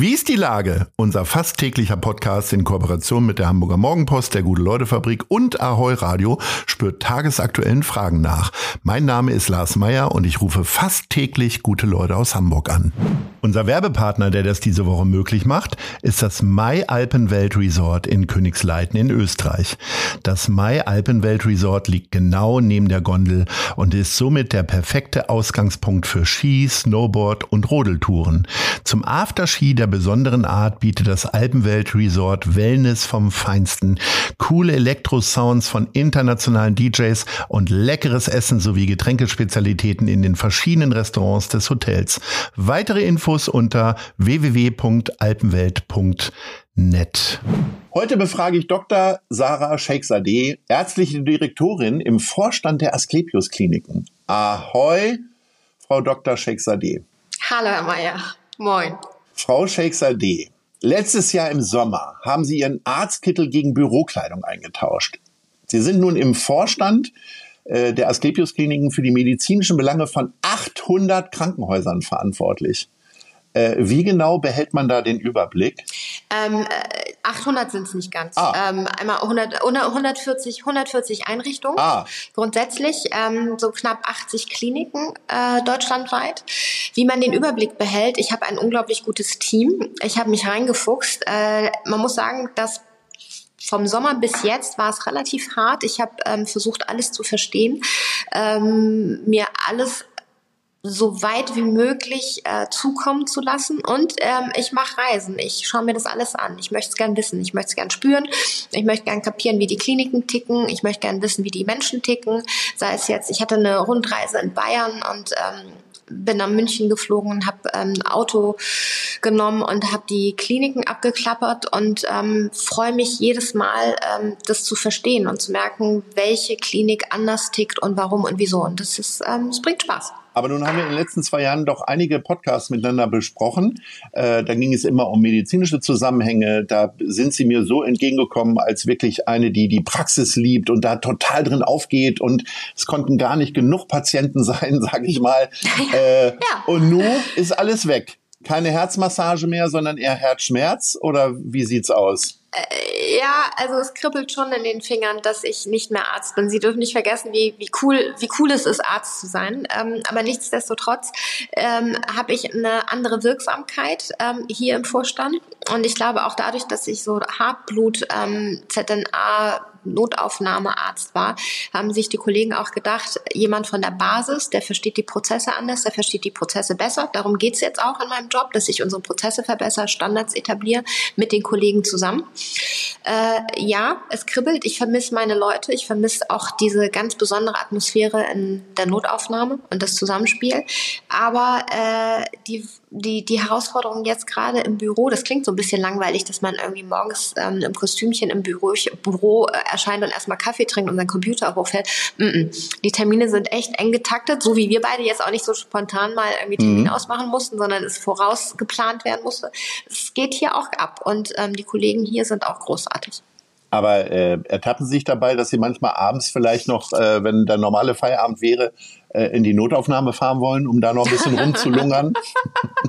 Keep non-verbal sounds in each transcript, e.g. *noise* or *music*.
Wie ist die Lage? Unser fast täglicher Podcast in Kooperation mit der Hamburger Morgenpost, der Gute-Leute-Fabrik und Ahoi Radio spürt tagesaktuellen Fragen nach. Mein Name ist Lars Meyer und ich rufe fast täglich gute Leute aus Hamburg an. Unser Werbepartner, der das diese Woche möglich macht, ist das Mai Alpenwelt Resort in Königsleiten in Österreich. Das Mai Alpenwelt Resort liegt genau neben der Gondel und ist somit der perfekte Ausgangspunkt für Ski, Snowboard und Rodeltouren. Zum Afterski der besonderen Art bietet das Alpenwelt Resort Wellness vom Feinsten, coole Elektrosounds von internationalen DJs und leckeres Essen sowie Getränkespezialitäten in den verschiedenen Restaurants des Hotels. Weitere Infos unter www.alpenwelt.net. Heute befrage ich Dr. Sarah Sheikhzadeh, ärztliche Direktorin im Vorstand der Asklepios Kliniken. Ahoi, Frau Dr. Sheikhzadeh. Hallo, Herr Mayer. Moin. Frau Sheikhzadeh, letztes Jahr im Sommer haben Sie Ihren Arztkittel gegen Bürokleidung eingetauscht. Sie sind nun im Vorstand äh, der Asklepios Kliniken für die medizinischen Belange von 800 Krankenhäusern verantwortlich. Äh, wie genau behält man da den Überblick? Ähm, 800 sind es nicht ganz. Ah. Ähm, einmal 100, 140, 140 Einrichtungen. Ah. Grundsätzlich ähm, so knapp 80 Kliniken äh, deutschlandweit. Wie man den Überblick behält, ich habe ein unglaublich gutes Team. Ich habe mich reingefuchst. Äh, man muss sagen, dass vom Sommer bis jetzt war es relativ hart. Ich habe ähm, versucht, alles zu verstehen, ähm, mir alles so weit wie möglich äh, zukommen zu lassen. Und ähm, ich mache Reisen. Ich schaue mir das alles an. Ich möchte es gern wissen. Ich möchte es gern spüren. Ich möchte gern kapieren, wie die Kliniken ticken. Ich möchte gern wissen, wie die Menschen ticken. Sei es jetzt, ich hatte eine Rundreise in Bayern und ähm, bin nach München geflogen und habe ähm, Auto genommen und habe die Kliniken abgeklappert und ähm, freue mich jedes Mal, ähm, das zu verstehen und zu merken, welche Klinik anders tickt und warum und wieso. Und das ist, ähm, es bringt Spaß. Aber nun haben wir in den letzten zwei Jahren doch einige Podcasts miteinander besprochen. Äh, da ging es immer um medizinische Zusammenhänge. Da sind Sie mir so entgegengekommen als wirklich eine, die die Praxis liebt und da total drin aufgeht. Und es konnten gar nicht genug Patienten *laughs* sein, sage ich mal. *laughs* Äh, ja. Und nun ist alles weg. Keine Herzmassage mehr, sondern eher Herzschmerz? Oder wie sieht's aus? Äh, ja, also es kribbelt schon in den Fingern, dass ich nicht mehr Arzt bin. Sie dürfen nicht vergessen, wie, wie cool, wie cool es ist, Arzt zu sein. Ähm, aber nichtsdestotrotz ähm, habe ich eine andere Wirksamkeit ähm, hier im Vorstand. Und ich glaube auch dadurch, dass ich so Hartblut, ähm, ZNA, Notaufnahmearzt war, haben sich die Kollegen auch gedacht, jemand von der Basis, der versteht die Prozesse anders, der versteht die Prozesse besser. Darum geht's jetzt auch in meinem Job, dass ich unsere Prozesse verbessere, Standards etabliere mit den Kollegen zusammen. Äh, ja, es kribbelt. Ich vermisse meine Leute. Ich vermisse auch diese ganz besondere Atmosphäre in der Notaufnahme und das Zusammenspiel. Aber äh, die die, die Herausforderung jetzt gerade im Büro, das klingt so ein bisschen langweilig, dass man irgendwie morgens ähm, im Kostümchen im Büro, Büro äh, erscheint und erstmal Kaffee trinkt und seinen Computer hochfällt. Mm -mm. Die Termine sind echt eng getaktet, so wie wir beide jetzt auch nicht so spontan mal irgendwie Termin mhm. ausmachen mussten, sondern es vorausgeplant werden musste. Es geht hier auch ab und ähm, die Kollegen hier sind auch großartig. Aber äh, ertappen Sie sich dabei, dass Sie manchmal abends vielleicht noch, äh, wenn der normale Feierabend wäre, äh, in die Notaufnahme fahren wollen, um da noch ein bisschen rumzulungern? *laughs*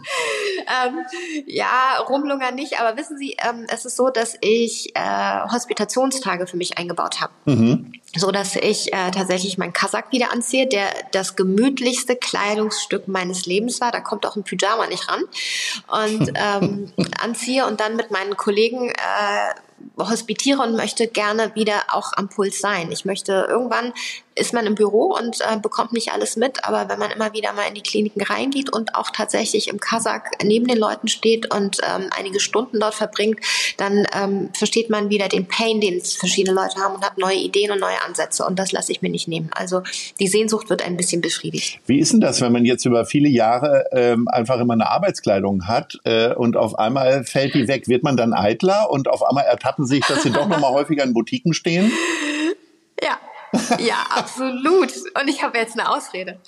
*laughs* ähm, ja, rumlungern nicht, aber wissen Sie, ähm, es ist so, dass ich äh, Hospitationstage für mich eingebaut habe. Mhm. So dass ich äh, tatsächlich meinen Kasak wieder anziehe, der das gemütlichste Kleidungsstück meines Lebens war. Da kommt auch ein Pyjama nicht ran. Und *laughs* ähm, anziehe und dann mit meinen Kollegen äh, hospitiere und möchte gerne wieder auch am Puls sein. Ich möchte irgendwann ist man im Büro und äh, bekommt nicht alles mit, aber wenn man immer wieder mal in die Kliniken reingeht und auch tatsächlich im Kasach neben den Leuten steht und ähm, einige Stunden dort verbringt, dann ähm, versteht man wieder den Pain, den verschiedene Leute haben und hat neue Ideen und neue Ansätze und das lasse ich mir nicht nehmen. Also die Sehnsucht wird ein bisschen befriedigt. Wie ist denn das, wenn man jetzt über viele Jahre ähm, einfach immer eine Arbeitskleidung hat äh, und auf einmal fällt die weg? Wird man dann eitler und auf einmal ertappen sich, dass sie doch noch mal *laughs* häufiger in Boutiquen stehen? Ja, absolut. Und ich habe jetzt eine Ausrede.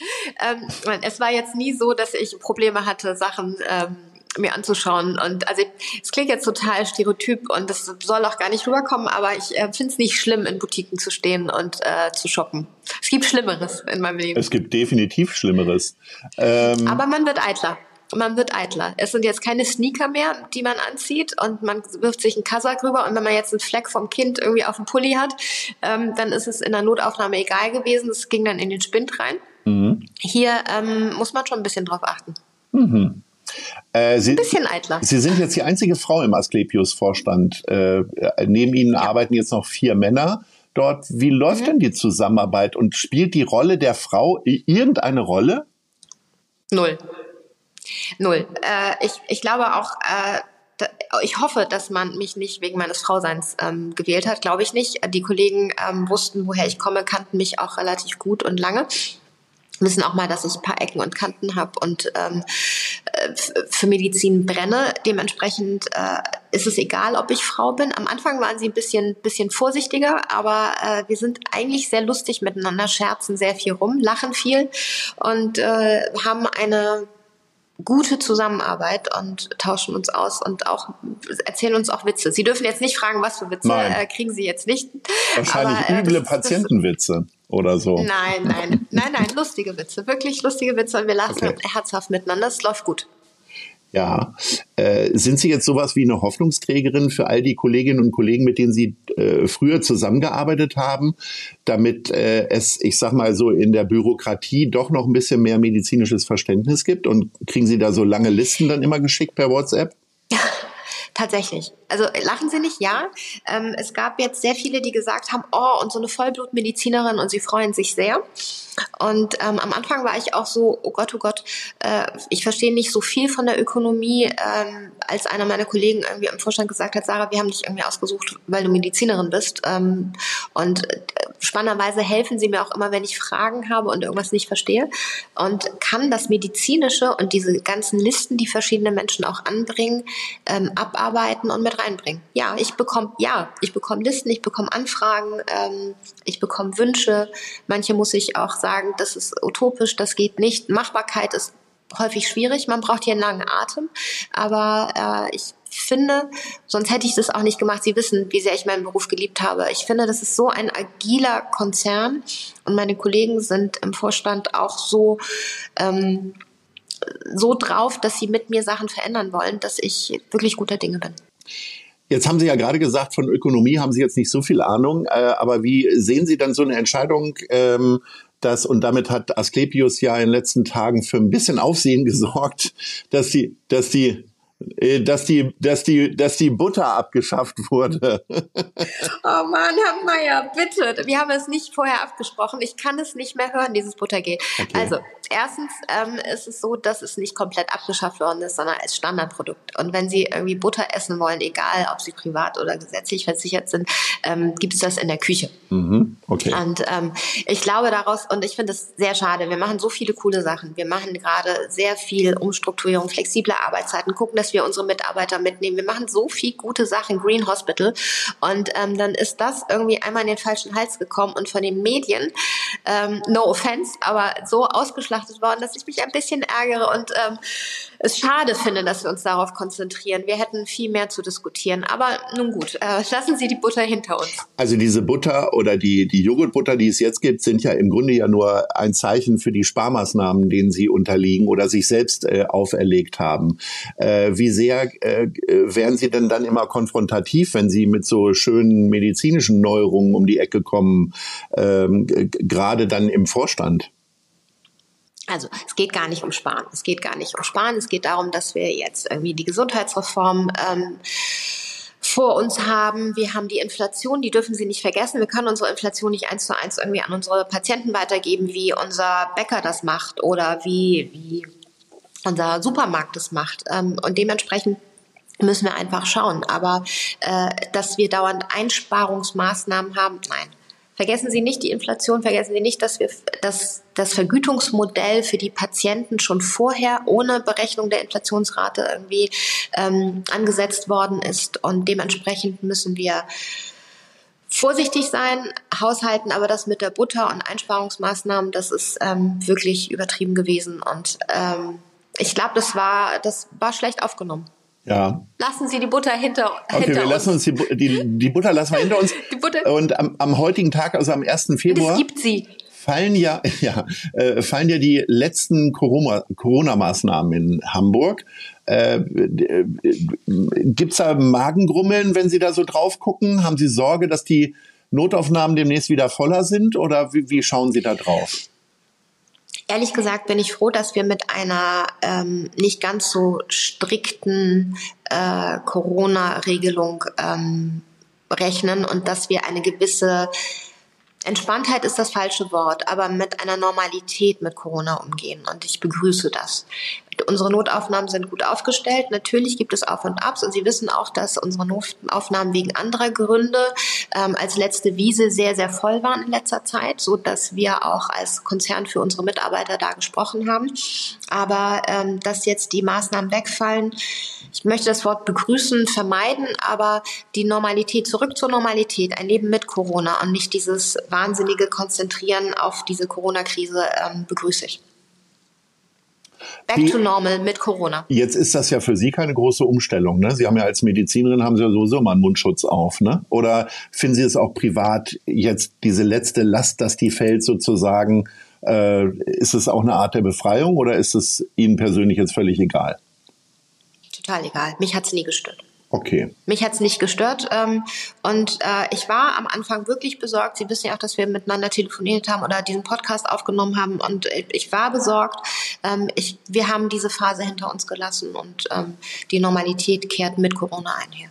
Ähm, es war jetzt nie so, dass ich Probleme hatte, Sachen ähm, mir anzuschauen. Und also es klingt jetzt total stereotyp und das soll auch gar nicht rüberkommen, aber ich äh, finde es nicht schlimm, in Boutiquen zu stehen und äh, zu shoppen. Es gibt Schlimmeres in meinem Leben. Es gibt definitiv Schlimmeres. Ähm aber man wird eitler. Man wird eitler. Es sind jetzt keine Sneaker mehr, die man anzieht und man wirft sich einen Kasak rüber und wenn man jetzt einen Fleck vom Kind irgendwie auf dem Pulli hat, ähm, dann ist es in der Notaufnahme egal gewesen. Es ging dann in den Spind rein. Mhm. Hier ähm, muss man schon ein bisschen drauf achten. Mhm. Äh, Sie, ein bisschen eitler. Sie sind jetzt die einzige Frau im Asklepios-Vorstand. Äh, neben Ihnen ja. arbeiten jetzt noch vier Männer dort. Wie läuft mhm. denn die Zusammenarbeit und spielt die Rolle der Frau irgendeine Rolle? Null. Null. Äh, ich, ich glaube auch, äh, ich hoffe, dass man mich nicht wegen meines Frauseins ähm, gewählt hat, glaube ich nicht. Die Kollegen ähm, wussten, woher ich komme, kannten mich auch relativ gut und lange wissen auch mal, dass ich ein paar Ecken und Kanten habe und ähm, äh, für Medizin brenne. Dementsprechend äh, ist es egal, ob ich Frau bin. Am Anfang waren sie ein bisschen, bisschen vorsichtiger, aber äh, wir sind eigentlich sehr lustig miteinander, scherzen sehr viel rum, lachen viel und äh, haben eine gute Zusammenarbeit und tauschen uns aus und auch erzählen uns auch Witze. Sie dürfen jetzt nicht fragen, was für Witze äh, kriegen Sie jetzt nicht. Wahrscheinlich aber, äh, üble das, Patientenwitze oder so. Nein, nein, nein, nein, lustige Witze, wirklich lustige Witze und wir lachen okay. herzhaft miteinander. Es läuft gut. Ja, äh, sind Sie jetzt sowas wie eine Hoffnungsträgerin für all die Kolleginnen und Kollegen, mit denen Sie äh, früher zusammengearbeitet haben, damit äh, es, ich sag mal so, in der Bürokratie doch noch ein bisschen mehr medizinisches Verständnis gibt? Und kriegen Sie da so lange Listen dann immer geschickt per WhatsApp? Tatsächlich. Also lachen Sie nicht, ja. Ähm, es gab jetzt sehr viele, die gesagt haben, oh, und so eine Vollblutmedizinerin und sie freuen sich sehr. Und ähm, am Anfang war ich auch so, oh Gott, oh Gott, äh, ich verstehe nicht so viel von der Ökonomie, ähm, als einer meiner Kollegen irgendwie im Vorstand gesagt hat, Sarah, wir haben dich irgendwie ausgesucht, weil du Medizinerin bist. Ähm, und äh, spannenderweise helfen sie mir auch immer, wenn ich Fragen habe und irgendwas nicht verstehe. Und kann das Medizinische und diese ganzen Listen, die verschiedene Menschen auch anbringen, ähm, abarbeiten und mit reinbringen. Ja, ich bekomme, ja, ich bekomme Listen, ich bekomme Anfragen, ähm, ich bekomme Wünsche. Manche muss ich auch sagen, das ist utopisch, das geht nicht. Machbarkeit ist häufig schwierig. Man braucht hier einen langen Atem. Aber äh, ich finde, sonst hätte ich das auch nicht gemacht. Sie wissen, wie sehr ich meinen Beruf geliebt habe. Ich finde, das ist so ein agiler Konzern und meine Kollegen sind im Vorstand auch so ähm, so drauf, dass sie mit mir Sachen verändern wollen, dass ich wirklich guter Dinge bin. Jetzt haben Sie ja gerade gesagt, von Ökonomie haben Sie jetzt nicht so viel Ahnung, äh, aber wie sehen Sie dann so eine Entscheidung, ähm, dass, und damit hat Asklepios ja in den letzten Tagen für ein bisschen Aufsehen *laughs* gesorgt, dass die, dass die dass die, dass die, dass die Butter abgeschafft wurde. *laughs* Oh Mann, Herr Meier, bitte. Wir haben es nicht vorher abgesprochen. Ich kann es nicht mehr hören, dieses Buttergel. Okay. Also, erstens ähm, ist es so, dass es nicht komplett abgeschafft worden ist, sondern als Standardprodukt. Und wenn Sie irgendwie Butter essen wollen, egal ob Sie privat oder gesetzlich versichert sind, ähm, gibt es das in der Küche. Mhm. Okay. Und ähm, ich glaube daraus, und ich finde es sehr schade, wir machen so viele coole Sachen. Wir machen gerade sehr viel Umstrukturierung, flexible Arbeitszeiten, gucken, dass wir unsere Mitarbeiter mitnehmen. Wir machen so viel gute Sachen, Green Hospital. Und ähm, dann ist das irgendwie einmal in den falschen Hals gekommen und von den Medien, ähm, no offense, aber so ausgeschlachtet worden, dass ich mich ein bisschen ärgere und ähm, es schade finde, dass wir uns darauf konzentrieren. Wir hätten viel mehr zu diskutieren. Aber nun gut, äh, lassen Sie die Butter hinter uns. Also diese Butter oder die, die Joghurtbutter, die es jetzt gibt, sind ja im Grunde ja nur ein Zeichen für die Sparmaßnahmen, denen Sie unterliegen oder sich selbst äh, auferlegt haben. Äh, wie sehr äh, werden Sie denn dann immer konfrontativ, wenn Sie mit so schönen medizinischen Neuerungen um die Ecke kommen, ähm, gerade dann im Vorstand? Also es geht gar nicht um Sparen. Es geht gar nicht um Sparen. Es geht darum, dass wir jetzt irgendwie die Gesundheitsreform ähm, vor uns haben. Wir haben die Inflation, die dürfen Sie nicht vergessen. Wir können unsere Inflation nicht eins zu eins irgendwie an unsere Patienten weitergeben, wie unser Bäcker das macht oder wie, wie unser Supermarkt das macht. Ähm, und dementsprechend müssen wir einfach schauen. Aber äh, dass wir dauernd Einsparungsmaßnahmen haben, nein. Vergessen Sie nicht die Inflation, vergessen Sie nicht, dass wir dass das Vergütungsmodell für die Patienten schon vorher ohne Berechnung der Inflationsrate irgendwie ähm, angesetzt worden ist. Und dementsprechend müssen wir vorsichtig sein, haushalten, aber das mit der Butter und Einsparungsmaßnahmen, das ist ähm, wirklich übertrieben gewesen. Und ähm, ich glaube, das war, das war schlecht aufgenommen. Ja. Lassen Sie die Butter hinter, okay, hinter wir lassen uns die, die, die Butter lassen wir hinter uns. *laughs* Die Butter. Und am, am heutigen Tag, also am 1. Februar. Es gibt sie. Fallen ja, *laughs* ja, äh, fallen ja die letzten Corona-Maßnahmen in Hamburg. Äh, äh, Gibt es da Magengrummeln, wenn Sie da so drauf gucken? Haben Sie Sorge, dass die Notaufnahmen demnächst wieder voller sind? Oder wie, wie schauen Sie da drauf? Ehrlich gesagt bin ich froh, dass wir mit einer ähm, nicht ganz so strikten äh, Corona-Regelung ähm, rechnen und dass wir eine gewisse Entspanntheit ist das falsche Wort, aber mit einer Normalität mit Corona umgehen. Und ich begrüße das. Unsere Notaufnahmen sind gut aufgestellt. Natürlich gibt es Auf und Abs und Sie wissen auch, dass unsere Notaufnahmen wegen anderer Gründe ähm, als letzte Wiese sehr, sehr voll waren in letzter Zeit, so dass wir auch als Konzern für unsere Mitarbeiter da gesprochen haben. Aber ähm, dass jetzt die Maßnahmen wegfallen, ich möchte das Wort begrüßen, vermeiden, aber die Normalität, zurück zur Normalität, ein Leben mit Corona und nicht dieses wahnsinnige Konzentrieren auf diese Corona-Krise ähm, begrüße ich. Back Die- to normal mit Corona. Jetzt ist das ja für Sie keine große Umstellung. Ne? Sie haben ja als Medizinerin haben Sie ja sowieso mal einen Mundschutz auf. Ne? Oder finden Sie es auch privat jetzt diese letzte Last, dass die fällt sozusagen? Äh, ist es auch eine Art der Befreiung oder ist es Ihnen persönlich jetzt völlig egal? Total egal. Mich hat's nie gestört. Okay. Mich hat's nicht gestört. Ähm, und äh, ich war am Anfang wirklich besorgt. Sie wissen ja auch, dass wir miteinander telefoniert haben oder diesen Podcast aufgenommen haben. Und äh, ich war besorgt. Ähm, ich, wir haben diese Phase hinter uns gelassen und ähm, die Normalität kehrt mit Corona einher.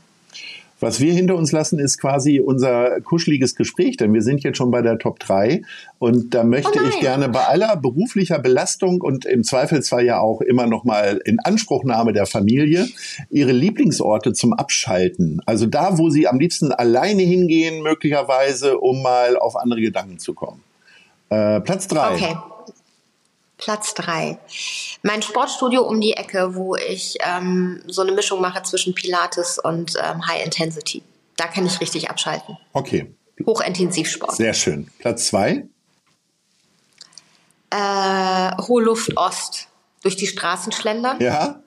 Was wir hinter uns lassen, ist quasi unser kuscheliges Gespräch, denn wir sind jetzt schon bei der Top 3 und da möchte Oh ich gerne bei aller beruflicher Belastung und im Zweifelsfall ja auch immer noch mal in Anspruchnahme der Familie Ihre Lieblingsorte zum Abschalten, also da, wo Sie am liebsten alleine hingehen, möglicherweise, um mal auf andere Gedanken zu kommen. Äh, Platz 3. Okay. Platz drei. Mein Sportstudio um die Ecke, wo ich ähm, so eine Mischung mache zwischen Pilates und ähm, High Intensity. Da kann ich richtig abschalten. Okay, Hochintensivsport. sehr schön. Platz 2. Äh, Hohe Luft Ost. Durch die Straßen schlendern. Ja,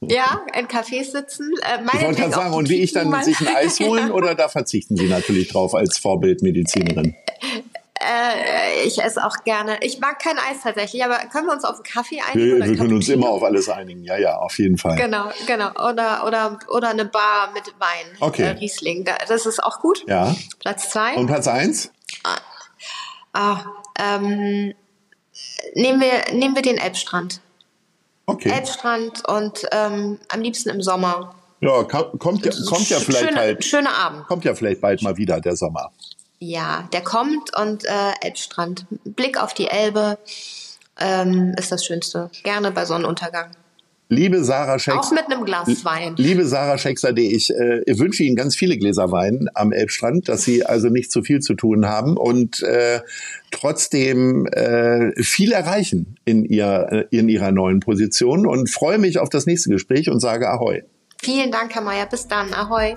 Ja, in Cafés sitzen. Äh, ich wollte gerade sagen, und wie ich dann sich ein Eis holen oder da verzichten Sie natürlich drauf als Vorbildmedizinerin? Äh, ich esse auch gerne. Ich mag kein Eis tatsächlich, aber können wir uns auf einen Kaffee einigen? Wir, wir können uns immer auf alles einigen. Ja, ja, auf jeden Fall. Genau, genau. Oder, oder, oder eine Bar mit Wein. Okay. Äh, Riesling. Da- Das ist auch gut. Ja. Platz zwei. Und Platz eins? Ah, ähm, nehmen, wir, nehmen wir den Elbstrand. Okay. Elbstrand und ähm, am liebsten im Sommer. Ja, ko- kommt ja, kommt ja vielleicht schöne, halt, Schöner Abend. kommt ja vielleicht bald mal wieder der Sommer. Ja, der kommt und äh, Elbstrand. Blick auf die Elbe ähm, ist das Schönste. Gerne bei Sonnenuntergang. Liebe Sarah Auch Schex, mit einem Glas Wein. liebe Sarah Schexer, ich äh, wünsche Ihnen ganz viele Gläser Wein am Elbstrand, dass Sie also nicht zu viel zu tun haben und äh, trotzdem äh, viel erreichen in, ihr, in Ihrer neuen Position und freue mich auf das nächste Gespräch und sage Ahoi. Vielen Dank, Herr Mayer. Bis dann. Ahoi.